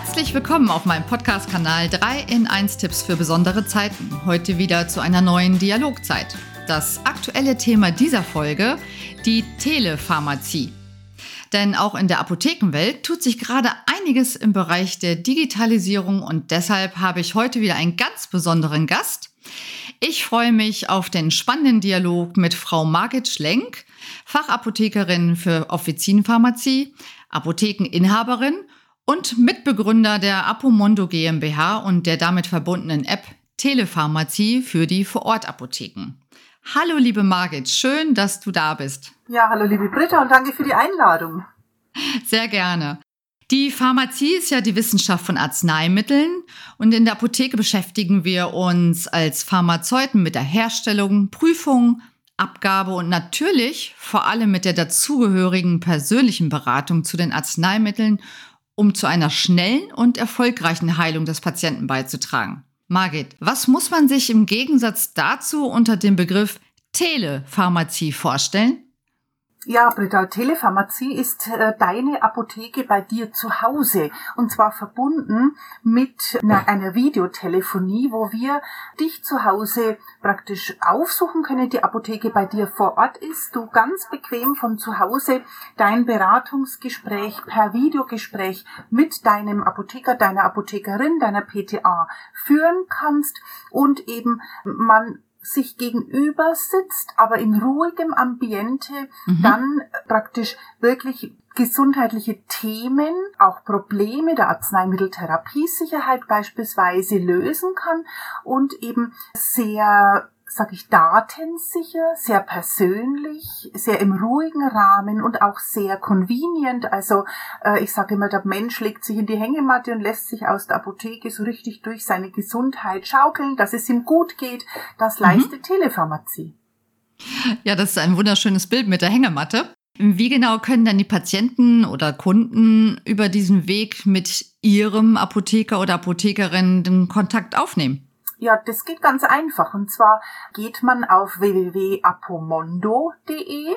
Herzlich willkommen auf meinem Podcast-Kanal 3 in 1 Tipps für besondere Zeiten. Heute wieder zu einer neuen Dialogzeit. Das aktuelle Thema dieser Folge, die Telepharmazie. Denn auch in der Apothekenwelt tut sich gerade einiges im Bereich der Digitalisierung und deshalb habe ich heute wieder einen ganz besonderen Gast. Ich freue mich auf den spannenden Dialog mit Frau Margit Schlenk, Fachapothekerin für Offizinpharmazie, Apothekeninhaberin und Mitbegründer der Apomondo GmbH und der damit verbundenen App Telepharmazie für die Vorortapotheken. Hallo liebe Margit, schön, dass du da bist. Ja, hallo liebe Britta und danke für die Einladung. Sehr gerne. Die Pharmazie ist ja die Wissenschaft von Arzneimitteln und in der Apotheke beschäftigen wir uns als Pharmazeuten mit der Herstellung, Prüfung, Abgabe und natürlich vor allem mit der dazugehörigen persönlichen Beratung zu den Arzneimitteln um zu einer schnellen und erfolgreichen Heilung des Patienten beizutragen. Margit, was muss man sich im Gegensatz dazu unter dem Begriff Telepharmazie vorstellen? Ja, Britta, Telepharmazie ist äh, deine Apotheke bei dir zu Hause. Und zwar verbunden mit einer, einer Videotelefonie, wo wir dich zu Hause praktisch aufsuchen können, die Apotheke bei dir vor Ort ist, du ganz bequem von zu Hause dein Beratungsgespräch per Videogespräch mit deinem Apotheker, deiner Apothekerin, deiner PTA führen kannst. Und eben man sich gegenüber sitzt, aber in ruhigem Ambiente mhm. dann praktisch wirklich gesundheitliche Themen, auch Probleme der Arzneimitteltherapiesicherheit beispielsweise lösen kann und eben sehr sag ich, datensicher, sehr persönlich, sehr im ruhigen Rahmen und auch sehr convenient. Also äh, ich sage immer, der Mensch legt sich in die Hängematte und lässt sich aus der Apotheke so richtig durch seine Gesundheit schaukeln, dass es ihm gut geht. Das leistet mhm. Telepharmazie. Ja, das ist ein wunderschönes Bild mit der Hängematte. Wie genau können dann die Patienten oder Kunden über diesen Weg mit ihrem Apotheker oder Apothekerin den Kontakt aufnehmen? Ja, das geht ganz einfach. Und zwar geht man auf www.apomondo.de,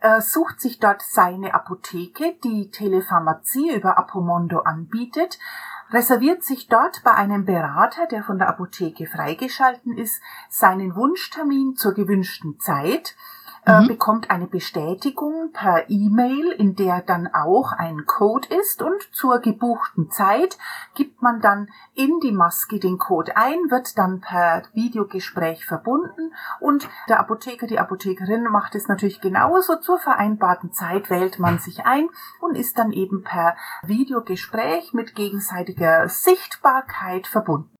äh, sucht sich dort seine Apotheke, die Telepharmazie über Apomondo anbietet, reserviert sich dort bei einem Berater, der von der Apotheke freigeschalten ist, seinen Wunschtermin zur gewünschten Zeit äh, mhm. bekommt eine Bestätigung per E-Mail, in der dann auch ein Code ist und zur gebuchten Zeit gibt man dann in die Maske den Code ein, wird dann per Videogespräch verbunden und der Apotheker, die Apothekerin macht es natürlich genauso. Zur vereinbarten Zeit wählt man sich ein und ist dann eben per Videogespräch mit gegenseitiger Sichtbarkeit verbunden.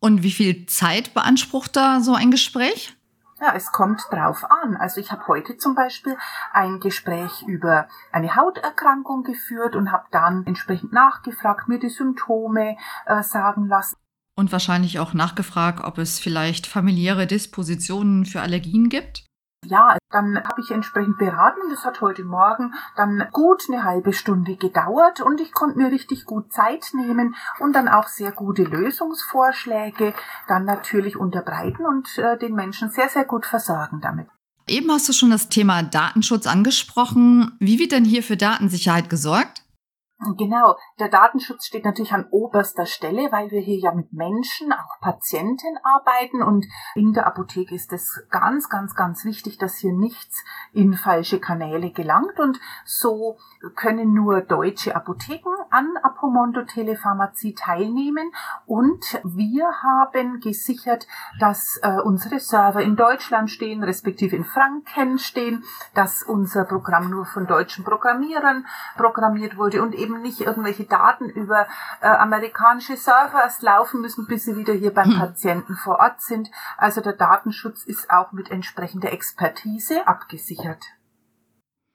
Und wie viel Zeit beansprucht da so ein Gespräch? Ja, es kommt drauf an. Also ich habe heute zum Beispiel ein Gespräch über eine Hauterkrankung geführt und habe dann entsprechend nachgefragt, mir die Symptome äh, sagen lassen. Und wahrscheinlich auch nachgefragt, ob es vielleicht familiäre Dispositionen für Allergien gibt? Ja, dann habe ich entsprechend beraten. Das hat heute Morgen dann gut eine halbe Stunde gedauert und ich konnte mir richtig gut Zeit nehmen und dann auch sehr gute Lösungsvorschläge dann natürlich unterbreiten und äh, den Menschen sehr, sehr gut versorgen damit. Eben hast du schon das Thema Datenschutz angesprochen. Wie wird denn hier für Datensicherheit gesorgt? Genau, der Datenschutz steht natürlich an oberster Stelle, weil wir hier ja mit Menschen, auch Patienten arbeiten. Und in der Apotheke ist es ganz, ganz, ganz wichtig, dass hier nichts in falsche Kanäle gelangt. Und so können nur deutsche Apotheken an Apomondo Telepharmazie teilnehmen. Und wir haben gesichert, dass äh, unsere Server in Deutschland stehen, respektive in Franken stehen, dass unser Programm nur von deutschen Programmierern programmiert wurde und eben nicht irgendwelche Daten über äh, amerikanische Server erst laufen müssen, bis sie wieder hier beim hm. Patienten vor Ort sind. Also der Datenschutz ist auch mit entsprechender Expertise abgesichert.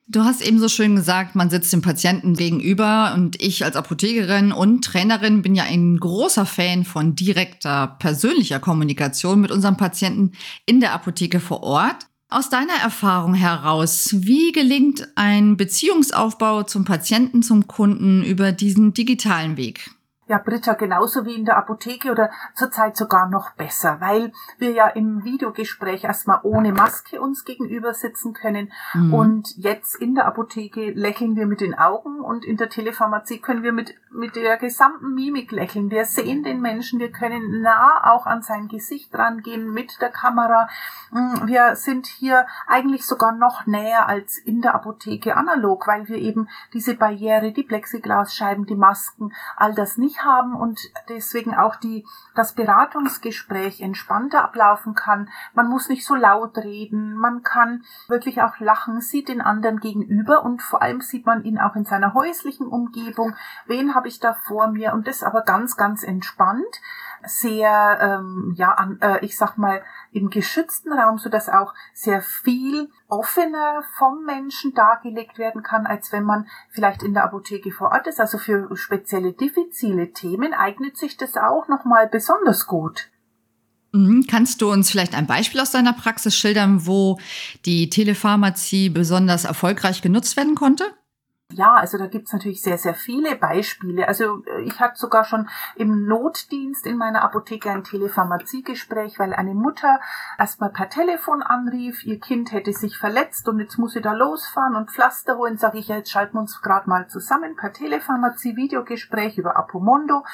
Du hast eben so schön gesagt, man sitzt dem Patienten gegenüber und ich als Apothekerin und Trainerin bin ja ein großer Fan von direkter persönlicher Kommunikation mit unserem Patienten in der Apotheke vor Ort. Aus deiner Erfahrung heraus, wie gelingt ein Beziehungsaufbau zum Patienten, zum Kunden über diesen digitalen Weg? Ja, Britta, genauso wie in der Apotheke oder zurzeit sogar noch besser, weil wir ja im Videogespräch erstmal ohne Maske uns gegenüber sitzen können mhm. und jetzt in der Apotheke lächeln wir mit den Augen und in der Telepharmazie können wir mit, mit der gesamten Mimik lächeln. Wir sehen den Menschen, wir können nah auch an sein Gesicht rangehen mit der Kamera. Mm, wir sind hier eigentlich sogar noch näher als in der Apotheke analog, weil wir eben diese Barriere, die Plexiglasscheiben, die Masken, all das nicht haben und deswegen auch die, das Beratungsgespräch entspannter ablaufen kann. Man muss nicht so laut reden, man kann wirklich auch lachen, sieht den anderen gegenüber und vor allem sieht man ihn auch in seiner häuslichen Umgebung. Wen habe ich da vor mir? Und das aber ganz, ganz entspannt sehr, ähm, ja, an, äh, ich sag mal, im geschützten Raum, so dass auch sehr viel offener vom Menschen dargelegt werden kann, als wenn man vielleicht in der Apotheke vor Ort ist. Also für spezielle diffizile Themen eignet sich das auch nochmal besonders gut. Mhm. Kannst du uns vielleicht ein Beispiel aus deiner Praxis schildern, wo die Telepharmazie besonders erfolgreich genutzt werden konnte? Ja, also da gibt's natürlich sehr, sehr viele Beispiele. Also äh, ich hatte sogar schon im Notdienst in meiner Apotheke ein Telepharmaziegespräch, weil eine Mutter erstmal per Telefon anrief, ihr Kind hätte sich verletzt und jetzt muss sie da losfahren und Pflaster holen. Sage ich, ja, jetzt schalten wir uns gerade mal zusammen per Telepharmazie-Videogespräch über Apomondo.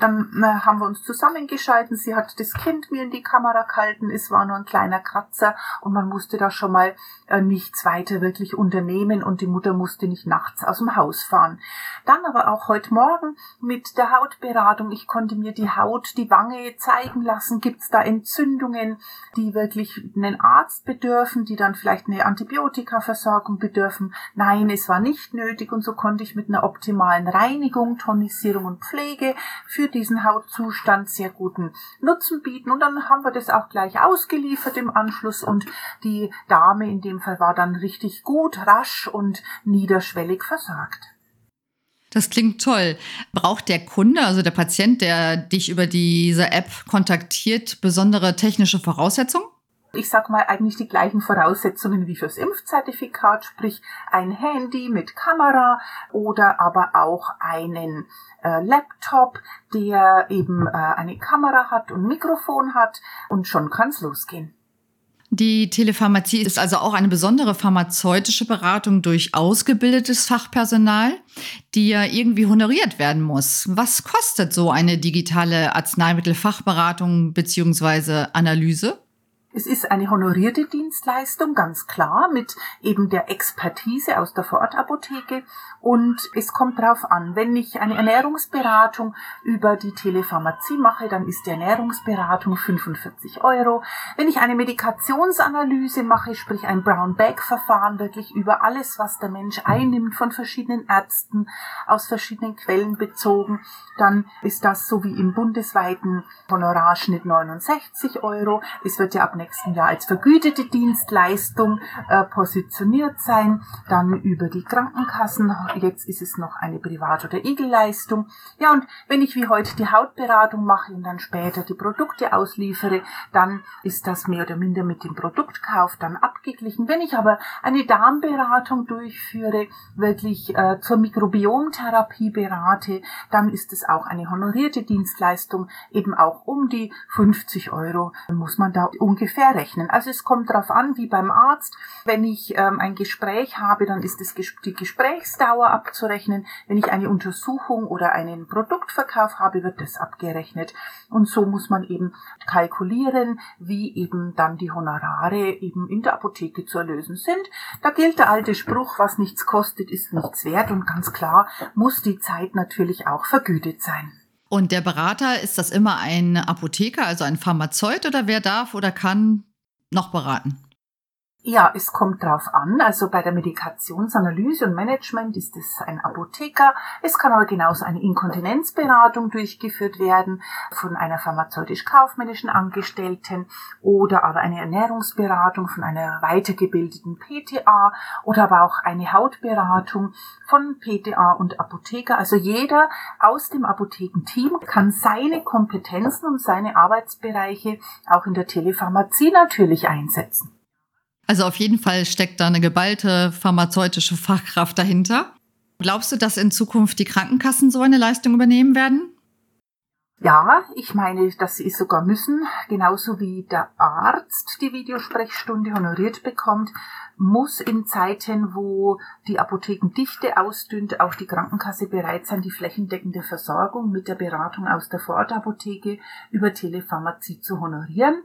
Dann äh, haben wir uns zusammengeschalten. Sie hat das Kind mir in die Kamera gehalten. Es war nur ein kleiner Kratzer und man musste da schon mal äh, nichts weiter wirklich unternehmen und die Mutter musste nicht nachts nachts aus dem Haus fahren. Dann aber auch heute Morgen mit der Hautberatung. Ich konnte mir die Haut, die Wange zeigen lassen. Gibt es da Entzündungen, die wirklich einen Arzt bedürfen, die dann vielleicht eine Antibiotikaversorgung bedürfen? Nein, es war nicht nötig und so konnte ich mit einer optimalen Reinigung, Tonisierung und Pflege für diesen Hautzustand sehr guten Nutzen bieten. Und dann haben wir das auch gleich ausgeliefert im Anschluss und die Dame in dem Fall war dann richtig gut, rasch und niederschwellig versagt. Das klingt toll. Braucht der Kunde, also der Patient, der dich über diese App kontaktiert, besondere technische Voraussetzungen? Ich sag mal eigentlich die gleichen Voraussetzungen wie fürs Impfzertifikat, sprich ein Handy mit Kamera oder aber auch einen äh, Laptop, der eben äh, eine Kamera hat und Mikrofon hat und schon kann's losgehen. Die Telepharmazie ist also auch eine besondere pharmazeutische Beratung durch ausgebildetes Fachpersonal, die ja irgendwie honoriert werden muss. Was kostet so eine digitale Arzneimittelfachberatung bzw. Analyse? Es ist eine honorierte Dienstleistung, ganz klar, mit eben der Expertise aus der Vorortapotheke. Und es kommt darauf an, wenn ich eine Ernährungsberatung über die Telepharmazie mache, dann ist die Ernährungsberatung 45 Euro. Wenn ich eine Medikationsanalyse mache, sprich ein Brown-Bag-Verfahren, wirklich über alles, was der Mensch einnimmt, von verschiedenen Ärzten, aus verschiedenen Quellen bezogen, dann ist das so wie im bundesweiten Honorarschnitt 69 Euro. Es wird ja ab nächsten Jahr als vergütete Dienstleistung äh, positioniert sein, dann über die Krankenkassen. Jetzt ist es noch eine Privat- oder Egelleistung. Ja, und wenn ich wie heute die Hautberatung mache und dann später die Produkte ausliefere, dann ist das mehr oder minder mit dem Produktkauf dann abgeglichen. Wenn ich aber eine Darmberatung durchführe, wirklich äh, zur Mikrobiomtherapie berate, dann ist es auch eine honorierte Dienstleistung, eben auch um die 50 Euro muss man da ungefähr ungefähr rechnen. Also es kommt darauf an, wie beim Arzt. Wenn ich ähm, ein Gespräch habe, dann ist es die Gesprächsdauer abzurechnen. Wenn ich eine Untersuchung oder einen Produktverkauf habe, wird das abgerechnet. Und so muss man eben kalkulieren, wie eben dann die Honorare eben in der Apotheke zu erlösen sind. Da gilt der alte Spruch, was nichts kostet, ist nichts wert. Und ganz klar muss die Zeit natürlich auch vergütet sein. Und der Berater, ist das immer ein Apotheker, also ein Pharmazeut oder wer darf oder kann noch beraten? Ja, es kommt drauf an. Also bei der Medikationsanalyse und Management ist es ein Apotheker. Es kann aber genauso eine Inkontinenzberatung durchgeführt werden von einer pharmazeutisch-kaufmännischen Angestellten oder aber eine Ernährungsberatung von einer weitergebildeten PTA oder aber auch eine Hautberatung von PTA und Apotheker. Also jeder aus dem Apothekenteam kann seine Kompetenzen und seine Arbeitsbereiche auch in der Telepharmazie natürlich einsetzen. Also auf jeden Fall steckt da eine geballte pharmazeutische Fachkraft dahinter. Glaubst du, dass in Zukunft die Krankenkassen so eine Leistung übernehmen werden? Ja, ich meine, dass sie es sogar müssen, genauso wie der Arzt die Videosprechstunde honoriert bekommt, muss in Zeiten, wo die Apothekendichte ausdünnt, auch die Krankenkasse bereit sein, die flächendeckende Versorgung mit der Beratung aus der Vorortapotheke über Telepharmazie zu honorieren.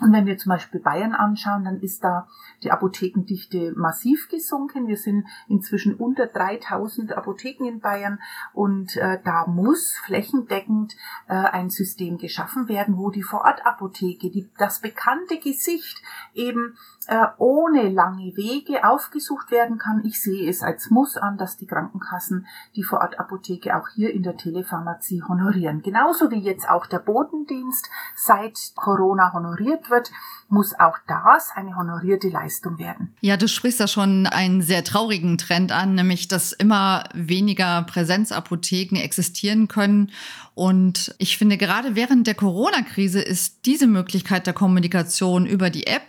Und wenn wir zum Beispiel Bayern anschauen, dann ist da die Apothekendichte massiv gesunken. Wir sind inzwischen unter 3000 Apotheken in Bayern und äh, da muss flächendeckend äh, ein System geschaffen werden, wo die Vorortapotheke, die, das bekannte Gesicht eben äh, ohne lange Wege aufgesucht werden kann. Ich sehe es als Muss an, dass die Krankenkassen die Vorortapotheke auch hier in der Telepharmazie honorieren. Genauso wie jetzt auch der Botendienst seit Corona honoriert wird, muss auch das eine honorierte Leistung werden. Ja, du sprichst da schon einen sehr traurigen Trend an, nämlich dass immer weniger Präsenzapotheken existieren können. Und ich finde, gerade während der Corona-Krise ist diese Möglichkeit der Kommunikation über die App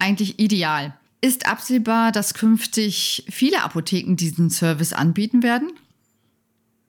eigentlich ideal. Ist absehbar, dass künftig viele Apotheken diesen Service anbieten werden?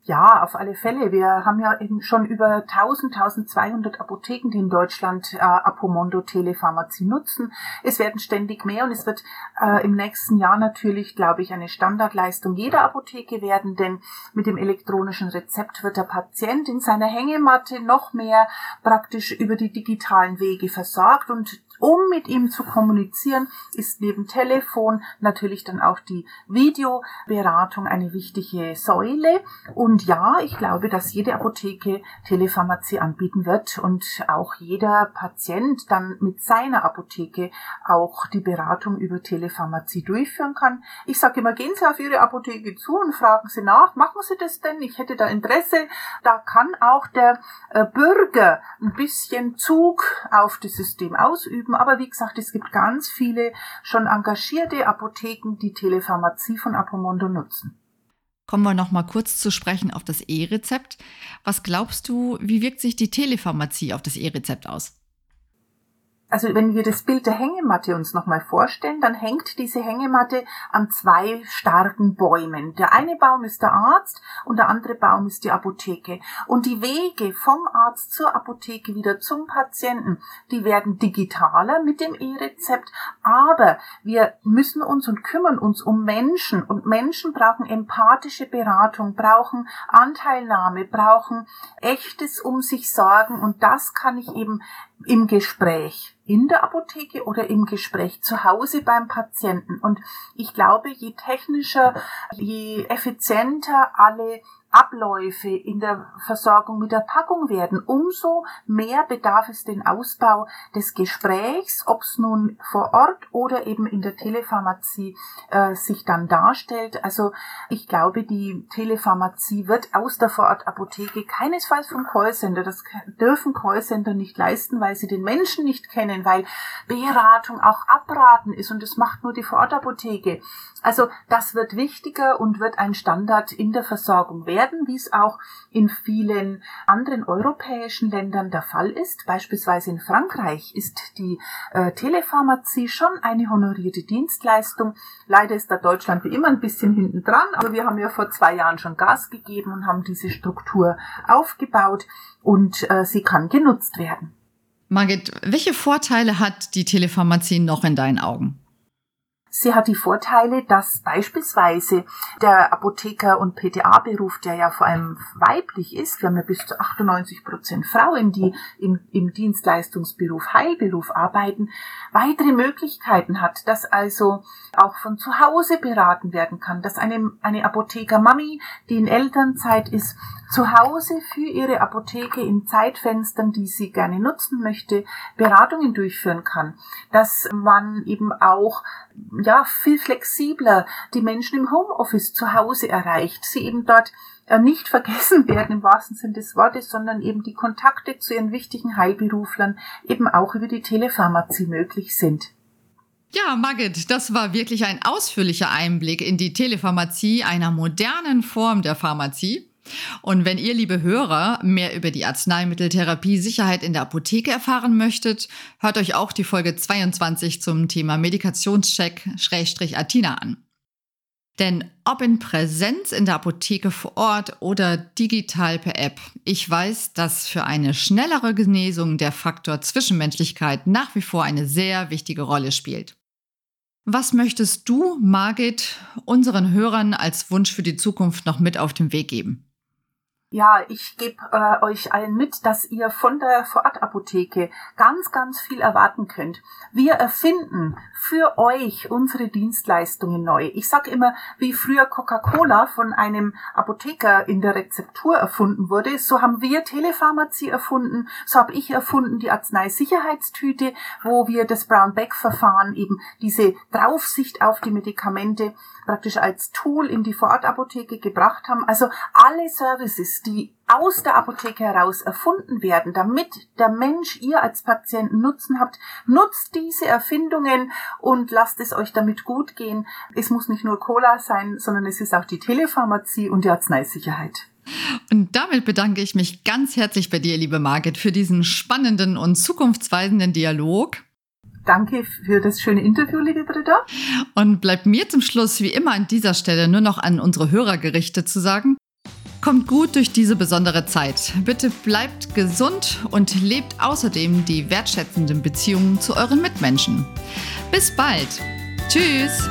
Ja, auf alle Fälle. Wir haben ja eben schon über 1000, 1200 Apotheken, die in Deutschland äh, Apomondo Telepharmazie nutzen. Es werden ständig mehr und es wird äh, im nächsten Jahr natürlich, glaube ich, eine Standardleistung jeder Apotheke werden, denn mit dem elektronischen Rezept wird der Patient in seiner Hängematte noch mehr praktisch über die digitalen Wege versorgt und um mit ihm zu kommunizieren, ist neben Telefon natürlich dann auch die Videoberatung eine wichtige Säule. Und ja, ich glaube, dass jede Apotheke Telepharmazie anbieten wird und auch jeder Patient dann mit seiner Apotheke auch die Beratung über Telepharmazie durchführen kann. Ich sage immer, gehen Sie auf Ihre Apotheke zu und fragen Sie nach, machen Sie das denn? Ich hätte da Interesse. Da kann auch der äh, Bürger ein bisschen Zug auf das System ausüben Apotheken. Aber wie gesagt, es gibt ganz viele schon engagierte Apotheken, die Telepharmazie von Apomondo nutzen. Kommen wir noch mal kurz zu sprechen auf das E-Rezept. Was glaubst du, wie wirkt sich die Telepharmazie auf das E-Rezept aus? Also wenn wir das Bild der Hängematte uns nochmal vorstellen, dann hängt diese Hängematte an zwei starken Bäumen. Der eine Baum ist der Arzt und der andere Baum ist die Apotheke. Und die Wege vom Arzt zur Apotheke wieder zum Patienten, die werden digitaler mit dem E-Rezept. Aber wir müssen uns und kümmern uns um Menschen und Menschen brauchen empathische Beratung, brauchen Anteilnahme, brauchen echtes um sich sorgen und das kann ich eben im Gespräch in der Apotheke oder im Gespräch zu Hause beim Patienten. Und ich glaube, je technischer, je effizienter alle Abläufe in der Versorgung mit der Packung werden, umso mehr bedarf es den Ausbau des Gesprächs, ob es nun vor Ort oder eben in der Telepharmazie äh, sich dann darstellt. Also ich glaube, die Telepharmazie wird aus der Vorortapotheke keinesfalls vom Callcenter. Das dürfen Callcenter nicht leisten, weil sie den Menschen nicht kennen, weil Beratung auch abraten ist und das macht nur die Vorortapotheke. Also das wird wichtiger und wird ein Standard in der Versorgung werden, wie es auch in vielen anderen europäischen Ländern der Fall ist. Beispielsweise in Frankreich ist die äh, Telepharmazie schon eine honorierte Dienstleistung. Leider ist da Deutschland wie immer ein bisschen hinten dran, aber wir haben ja vor zwei Jahren schon Gas gegeben und haben diese Struktur aufgebaut und äh, sie kann genutzt werden. Margit, welche Vorteile hat die Telepharmazie noch in deinen Augen? Sie hat die Vorteile, dass beispielsweise der Apotheker- und PTA-Beruf, der ja vor allem weiblich ist, wir haben ja bis zu 98 Prozent Frauen, die im, im Dienstleistungsberuf, Heilberuf arbeiten, weitere Möglichkeiten hat, dass also auch von zu Hause beraten werden kann, dass eine, eine Apotheker-Mami, die in Elternzeit ist, zu Hause für ihre Apotheke in Zeitfenstern, die sie gerne nutzen möchte, Beratungen durchführen kann, dass man eben auch ja, viel flexibler die Menschen im Homeoffice zu Hause erreicht, sie eben dort äh, nicht vergessen werden im wahrsten Sinn des Wortes, sondern eben die Kontakte zu ihren wichtigen Heilberuflern eben auch über die Telepharmazie möglich sind. Ja, Margit, das war wirklich ein ausführlicher Einblick in die Telepharmazie, einer modernen Form der Pharmazie. Und wenn ihr, liebe Hörer, mehr über die Arzneimitteltherapie Sicherheit in der Apotheke erfahren möchtet, hört euch auch die Folge 22 zum Thema Medikationscheck-Atina an. Denn ob in Präsenz in der Apotheke vor Ort oder digital per App, ich weiß, dass für eine schnellere Genesung der Faktor Zwischenmenschlichkeit nach wie vor eine sehr wichtige Rolle spielt. Was möchtest du, Margit, unseren Hörern als Wunsch für die Zukunft noch mit auf den Weg geben? Ja, ich gebe äh, euch allen mit, dass ihr von der Vorortapotheke ganz, ganz viel erwarten könnt. Wir erfinden für euch unsere Dienstleistungen neu. Ich sage immer, wie früher Coca-Cola von einem Apotheker in der Rezeptur erfunden wurde, so haben wir Telepharmazie erfunden, so habe ich erfunden die Arzneisicherheitstüte, wo wir das Brown-Beck-Verfahren, eben diese Draufsicht auf die Medikamente praktisch als Tool in die Vorortapotheke gebracht haben. Also alle Services, die aus der Apotheke heraus erfunden werden, damit der Mensch ihr als Patienten Nutzen habt, nutzt diese Erfindungen und lasst es euch damit gut gehen. Es muss nicht nur Cola sein, sondern es ist auch die Telepharmazie und die Arzneisicherheit. Und damit bedanke ich mich ganz herzlich bei dir, liebe Margit, für diesen spannenden und zukunftsweisenden Dialog. Danke für das schöne Interview, liebe Britta. Und bleibt mir zum Schluss wie immer an dieser Stelle nur noch an unsere Hörer gerichtet zu sagen, Kommt gut durch diese besondere Zeit. Bitte bleibt gesund und lebt außerdem die wertschätzenden Beziehungen zu euren Mitmenschen. Bis bald. Tschüss.